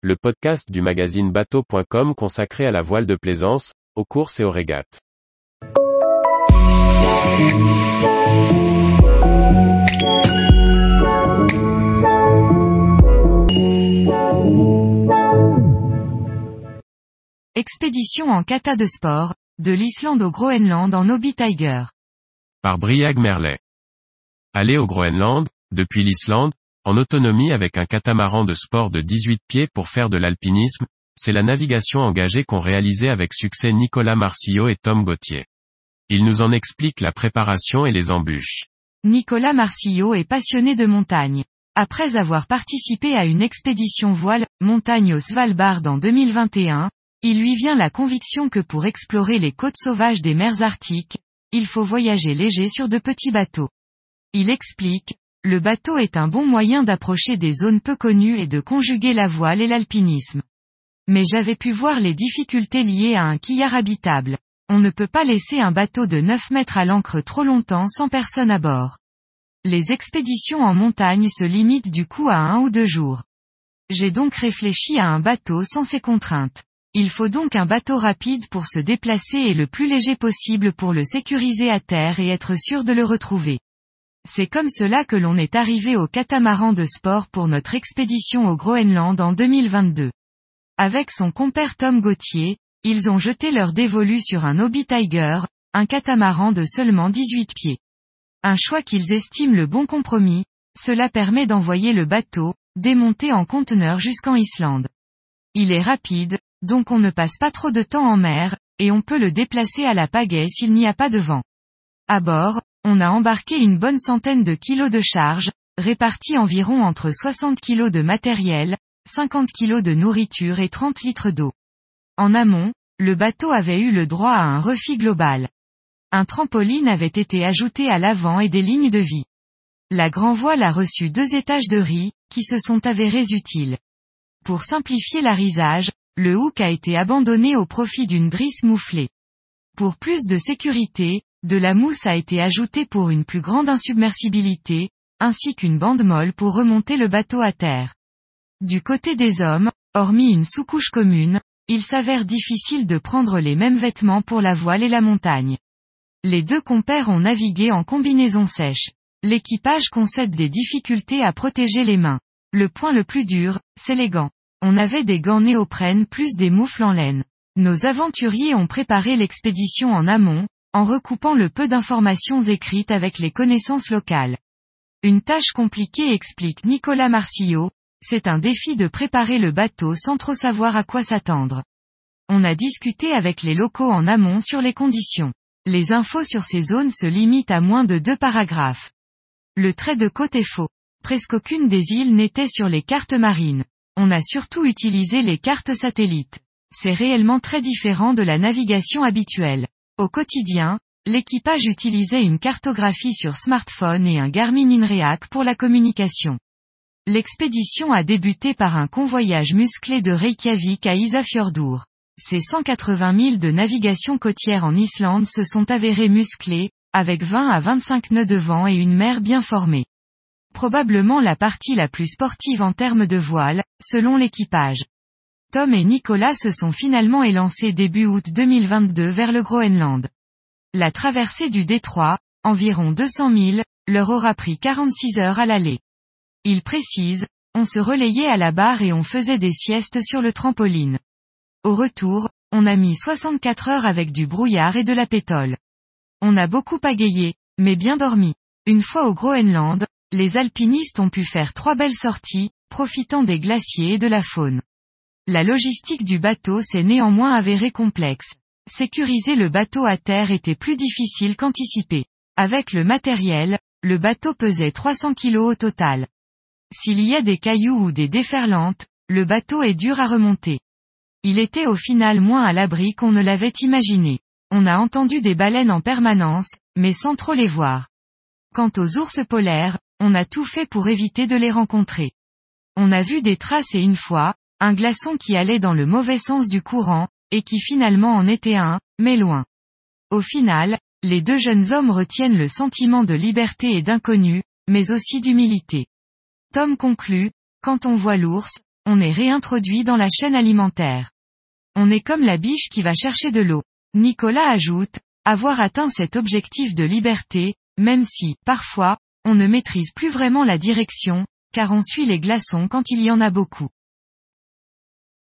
le podcast du magazine bateau.com consacré à la voile de plaisance, aux courses et aux régates. Expédition en kata de sport, de l'Islande au Groenland en Obi Tiger. Par Briag Merlet. Aller au Groenland, depuis l'Islande, en autonomie avec un catamaran de sport de 18 pieds pour faire de l'alpinisme, c'est la navigation engagée qu'ont réalisé avec succès Nicolas Marcillo et Tom Gauthier. Ils nous en expliquent la préparation et les embûches. Nicolas Marcillo est passionné de montagne. Après avoir participé à une expédition voile, montagne au Svalbard en 2021, il lui vient la conviction que pour explorer les côtes sauvages des mers arctiques, il faut voyager léger sur de petits bateaux. Il explique, le bateau est un bon moyen d'approcher des zones peu connues et de conjuguer la voile et l'alpinisme. Mais j'avais pu voir les difficultés liées à un quillard habitable. On ne peut pas laisser un bateau de 9 mètres à l'ancre trop longtemps sans personne à bord. Les expéditions en montagne se limitent du coup à un ou deux jours. J'ai donc réfléchi à un bateau sans ces contraintes. Il faut donc un bateau rapide pour se déplacer et le plus léger possible pour le sécuriser à terre et être sûr de le retrouver. C'est comme cela que l'on est arrivé au catamaran de sport pour notre expédition au Groenland en 2022. Avec son compère Tom Gauthier, ils ont jeté leur dévolu sur un Obi Tiger, un catamaran de seulement 18 pieds. Un choix qu'ils estiment le bon compromis, cela permet d'envoyer le bateau, démonté en conteneur jusqu'en Islande. Il est rapide, donc on ne passe pas trop de temps en mer, et on peut le déplacer à la pagaie s'il n'y a pas de vent. À bord, on a embarqué une bonne centaine de kilos de charge, répartis environ entre 60 kilos de matériel, 50 kilos de nourriture et 30 litres d'eau. En amont, le bateau avait eu le droit à un refit global. Un trampoline avait été ajouté à l'avant et des lignes de vie. La grand voile a reçu deux étages de riz, qui se sont avérés utiles. Pour simplifier l'arisage, le hook a été abandonné au profit d'une drisse mouflée. Pour plus de sécurité, de la mousse a été ajoutée pour une plus grande insubmersibilité, ainsi qu'une bande molle pour remonter le bateau à terre. Du côté des hommes, hormis une sous-couche commune, il s'avère difficile de prendre les mêmes vêtements pour la voile et la montagne. Les deux compères ont navigué en combinaison sèche. L'équipage concède des difficultés à protéger les mains. Le point le plus dur, c'est les gants. On avait des gants néoprène plus des moufles en laine. Nos aventuriers ont préparé l'expédition en amont, en recoupant le peu d'informations écrites avec les connaissances locales. Une tâche compliquée explique Nicolas Marcillo, c'est un défi de préparer le bateau sans trop savoir à quoi s'attendre. On a discuté avec les locaux en amont sur les conditions. Les infos sur ces zones se limitent à moins de deux paragraphes. Le trait de côte est faux. Presque aucune des îles n'était sur les cartes marines. On a surtout utilisé les cartes satellites. C'est réellement très différent de la navigation habituelle. Au quotidien, l'équipage utilisait une cartographie sur smartphone et un Garmin InReac pour la communication. L'expédition a débuté par un convoyage musclé de Reykjavik à Isafjordur. Ces 180 milles de navigation côtière en Islande se sont avérés musclés, avec 20 à 25 nœuds de vent et une mer bien formée probablement la partie la plus sportive en termes de voile, selon l'équipage. Tom et Nicolas se sont finalement élancés début août 2022 vers le Groenland. La traversée du détroit, environ 200 milles, leur aura pris 46 heures à l'aller. Ils précisent, on se relayait à la barre et on faisait des siestes sur le trampoline. Au retour, on a mis 64 heures avec du brouillard et de la pétole. On a beaucoup pagayé, mais bien dormi. Une fois au Groenland, les alpinistes ont pu faire trois belles sorties, profitant des glaciers et de la faune. La logistique du bateau s'est néanmoins avérée complexe. Sécuriser le bateau à terre était plus difficile qu'anticipé. Avec le matériel, le bateau pesait 300 kg au total. S'il y a des cailloux ou des déferlantes, le bateau est dur à remonter. Il était au final moins à l'abri qu'on ne l'avait imaginé. On a entendu des baleines en permanence, mais sans trop les voir. Quant aux ours polaires, on a tout fait pour éviter de les rencontrer. On a vu des traces et une fois, un glaçon qui allait dans le mauvais sens du courant, et qui finalement en était un, mais loin. Au final, les deux jeunes hommes retiennent le sentiment de liberté et d'inconnu, mais aussi d'humilité. Tom conclut, quand on voit l'ours, on est réintroduit dans la chaîne alimentaire. On est comme la biche qui va chercher de l'eau. Nicolas ajoute, avoir atteint cet objectif de liberté, même si, parfois, on ne maîtrise plus vraiment la direction, car on suit les glaçons quand il y en a beaucoup.